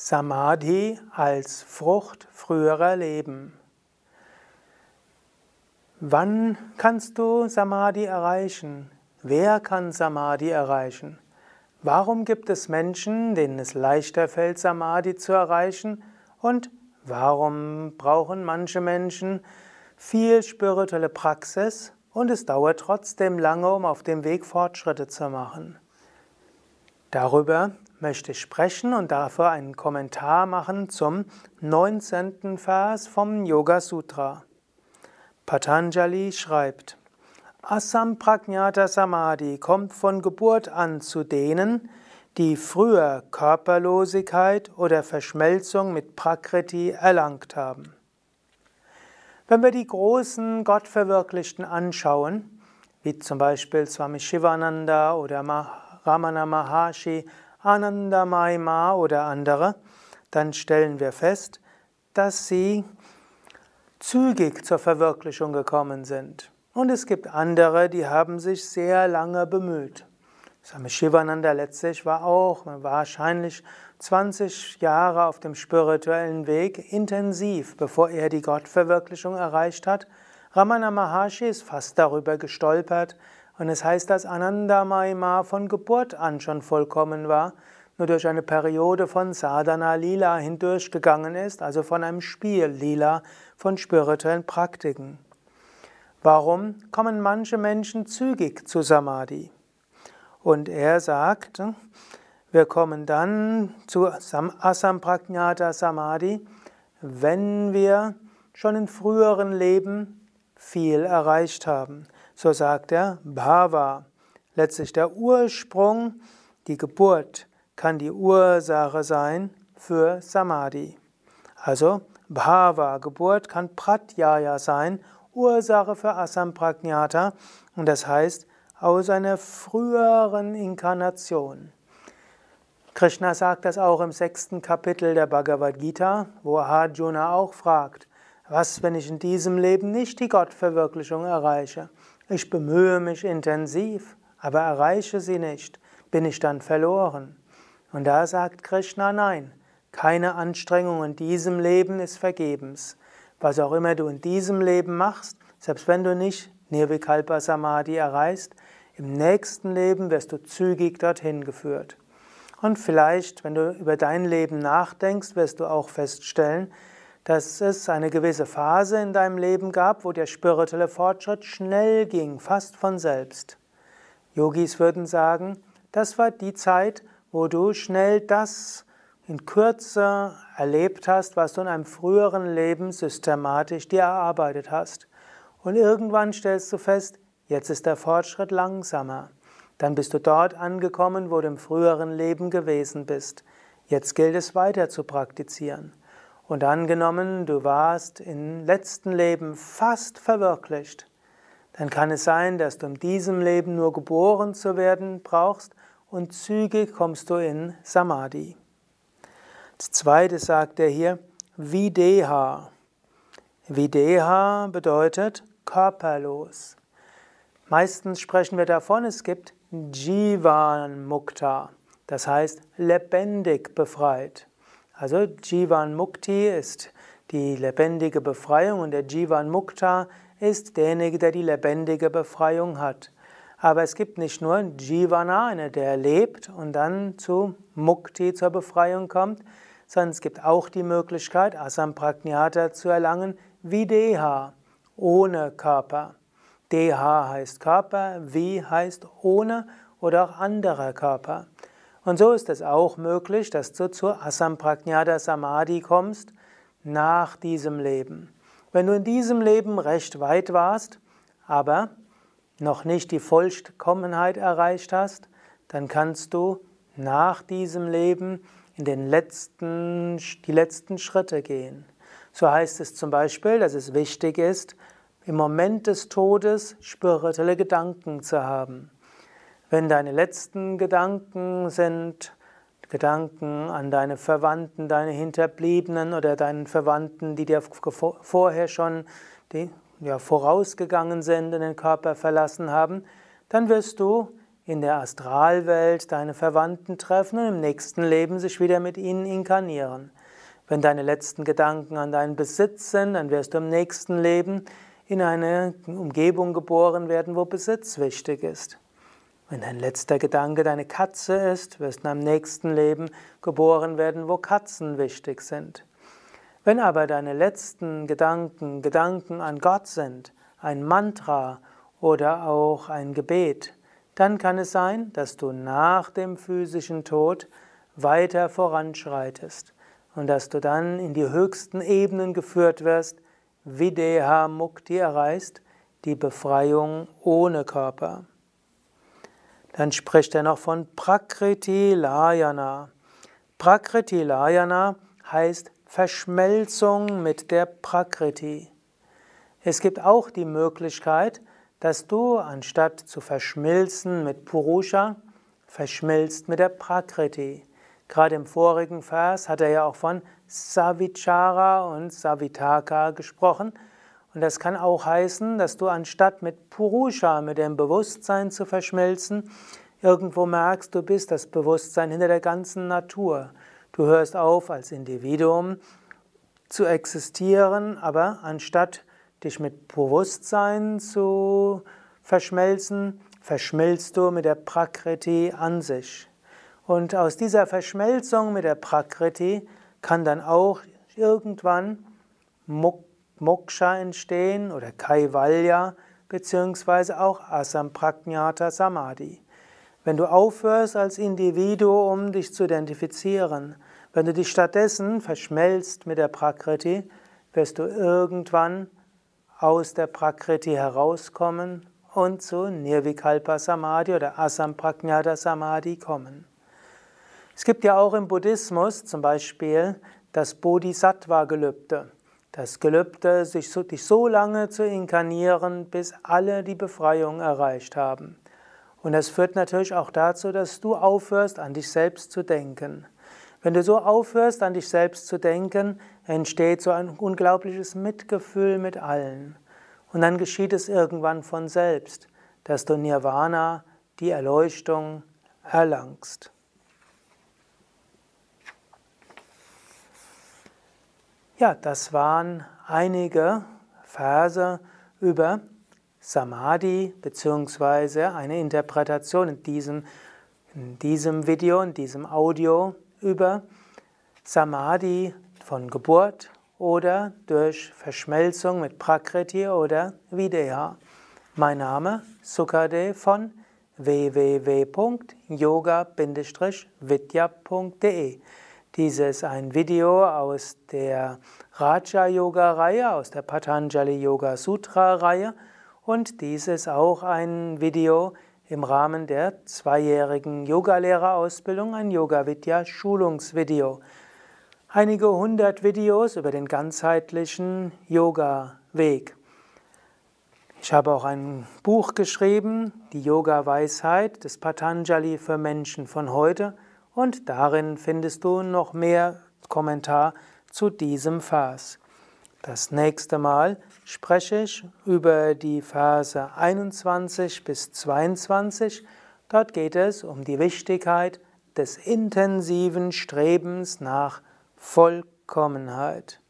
Samadhi als Frucht früherer Leben. Wann kannst du Samadhi erreichen? Wer kann Samadhi erreichen? Warum gibt es Menschen, denen es leichter fällt, Samadhi zu erreichen? Und warum brauchen manche Menschen viel spirituelle Praxis und es dauert trotzdem lange, um auf dem Weg Fortschritte zu machen? Darüber möchte ich sprechen und dafür einen Kommentar machen zum 19. Vers vom Yoga Sutra. Patanjali schreibt, Asampragnata Samadhi kommt von Geburt an zu denen, die früher Körperlosigkeit oder Verschmelzung mit Prakriti erlangt haben. Wenn wir die großen Gottverwirklichten anschauen, wie zum Beispiel Swami Shivananda oder Ramana Maharshi, Ananda Maima oder andere, dann stellen wir fest, dass sie zügig zur Verwirklichung gekommen sind. Und es gibt andere, die haben sich sehr lange bemüht. Swami Shivananda letztlich war auch wahrscheinlich 20 Jahre auf dem spirituellen Weg intensiv, bevor er die Gottverwirklichung erreicht hat. Ramana Maharshi ist fast darüber gestolpert, und es heißt, dass Ananda Mahima von Geburt an schon vollkommen war, nur durch eine Periode von Sadhana Lila hindurchgegangen ist, also von einem Spiel Lila, von spirituellen Praktiken. Warum kommen manche Menschen zügig zu Samadhi? Und er sagt, wir kommen dann zu Asampragnata Samadhi, wenn wir schon in früheren Leben viel erreicht haben. So sagt er Bhava. Letztlich der Ursprung, die Geburt kann die Ursache sein für Samadhi. Also Bhava, Geburt kann Pratyaya sein, Ursache für Asampragnata und das heißt aus einer früheren Inkarnation. Krishna sagt das auch im sechsten Kapitel der Bhagavad Gita, wo Arjuna auch fragt, was, wenn ich in diesem Leben nicht die Gottverwirklichung erreiche? Ich bemühe mich intensiv, aber erreiche sie nicht. Bin ich dann verloren? Und da sagt Krishna nein. Keine Anstrengung in diesem Leben ist vergebens. Was auch immer du in diesem Leben machst, selbst wenn du nicht Nirvikalpa Samadhi erreichst, im nächsten Leben wirst du zügig dorthin geführt. Und vielleicht, wenn du über dein Leben nachdenkst, wirst du auch feststellen, dass es eine gewisse Phase in deinem Leben gab, wo der spirituelle Fortschritt schnell ging, fast von selbst. Yogis würden sagen, das war die Zeit, wo du schnell das in Kürze erlebt hast, was du in einem früheren Leben systematisch dir erarbeitet hast. Und irgendwann stellst du fest, jetzt ist der Fortschritt langsamer. Dann bist du dort angekommen, wo du im früheren Leben gewesen bist. Jetzt gilt es weiter zu praktizieren. Und angenommen, du warst im letzten Leben fast verwirklicht, dann kann es sein, dass du in diesem Leben nur geboren zu werden brauchst und zügig kommst du in Samadhi. Das zweite sagt er hier, Videha. Videha bedeutet körperlos. Meistens sprechen wir davon, es gibt Jivan Mukta, das heißt lebendig befreit. Also Jivan Mukti ist die lebendige Befreiung und der Jivan Mukta ist derjenige, der die lebendige Befreiung hat. Aber es gibt nicht nur Jivana, einer, der lebt und dann zu Mukti, zur Befreiung kommt, sondern es gibt auch die Möglichkeit, Asampragnata zu erlangen, wie Deha, ohne Körper. Deha heißt Körper, wie heißt ohne oder auch anderer Körper. Und so ist es auch möglich, dass du zur Asampragnata Samadhi kommst nach diesem Leben. Wenn du in diesem Leben recht weit warst, aber noch nicht die Vollkommenheit erreicht hast, dann kannst du nach diesem Leben in den letzten, die letzten Schritte gehen. So heißt es zum Beispiel, dass es wichtig ist, im Moment des Todes spirituelle Gedanken zu haben. Wenn deine letzten Gedanken sind Gedanken an deine Verwandten, deine Hinterbliebenen oder deinen Verwandten, die dir vorher schon die, ja, vorausgegangen sind und den Körper verlassen haben, dann wirst du in der Astralwelt deine Verwandten treffen und im nächsten Leben sich wieder mit ihnen inkarnieren. Wenn deine letzten Gedanken an deinen Besitz sind, dann wirst du im nächsten Leben in eine Umgebung geboren werden, wo Besitz wichtig ist. Wenn dein letzter Gedanke deine Katze ist, wirst du im nächsten Leben geboren werden, wo Katzen wichtig sind. Wenn aber deine letzten Gedanken Gedanken an Gott sind, ein Mantra oder auch ein Gebet, dann kann es sein, dass du nach dem physischen Tod weiter voranschreitest und dass du dann in die höchsten Ebenen geführt wirst, Videha Mukti erreichst, die Befreiung ohne Körper. Dann spricht er noch von Prakriti Layana. Prakriti Layana heißt Verschmelzung mit der Prakriti. Es gibt auch die Möglichkeit, dass du anstatt zu verschmilzen mit Purusha, verschmilzt mit der Prakriti. Gerade im vorigen Vers hat er ja auch von Savichara und Savitaka gesprochen. Und das kann auch heißen, dass du anstatt mit Purusha, mit dem Bewusstsein zu verschmelzen, irgendwo merkst, du bist das Bewusstsein hinter der ganzen Natur. Du hörst auf, als Individuum zu existieren, aber anstatt dich mit Bewusstsein zu verschmelzen, verschmilzt du mit der Prakriti an sich. Und aus dieser Verschmelzung mit der Prakriti kann dann auch irgendwann Moksha entstehen oder Kaivalya beziehungsweise auch Asampragnata Samadhi. Wenn du aufhörst als Individuum dich zu identifizieren, wenn du dich stattdessen verschmelzt mit der Prakriti, wirst du irgendwann aus der Prakriti herauskommen und zu Nirvikalpa Samadhi oder Asampragnata Samadhi kommen. Es gibt ja auch im Buddhismus zum Beispiel das Bodhisattva-Gelübde. Das Gelübde, sich so, dich so lange zu inkarnieren, bis alle die Befreiung erreicht haben. Und das führt natürlich auch dazu, dass du aufhörst, an dich selbst zu denken. Wenn du so aufhörst, an dich selbst zu denken, entsteht so ein unglaubliches Mitgefühl mit allen. Und dann geschieht es irgendwann von selbst, dass du Nirvana, die Erleuchtung, erlangst. Ja, das waren einige Verse über Samadhi beziehungsweise eine Interpretation in diesem, in diesem Video, in diesem Audio über Samadhi von Geburt oder durch Verschmelzung mit Prakriti oder Videha. Mein Name Sukadev von www.yoga-vidya.de dies ist ein Video aus der Raja Yoga Reihe, aus der Patanjali Yoga Sutra Reihe und dies ist auch ein Video im Rahmen der zweijährigen Yogalehrerausbildung, ein Yoga Vidya Schulungsvideo. Einige hundert Videos über den ganzheitlichen Yoga Weg. Ich habe auch ein Buch geschrieben, die Yoga Weisheit des Patanjali für Menschen von heute und darin findest du noch mehr Kommentar zu diesem Vers. Das nächste Mal spreche ich über die Verse 21 bis 22. Dort geht es um die Wichtigkeit des intensiven Strebens nach Vollkommenheit.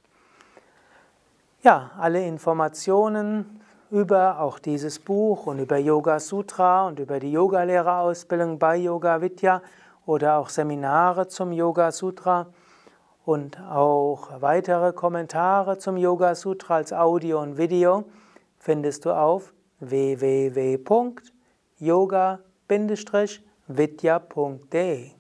Ja, alle Informationen über auch dieses Buch und über Yoga Sutra und über die Yogalehrerausbildung bei Yoga Vidya oder auch Seminare zum Yoga Sutra und auch weitere Kommentare zum Yoga Sutra als Audio und Video findest du auf www.yoga-vidya.de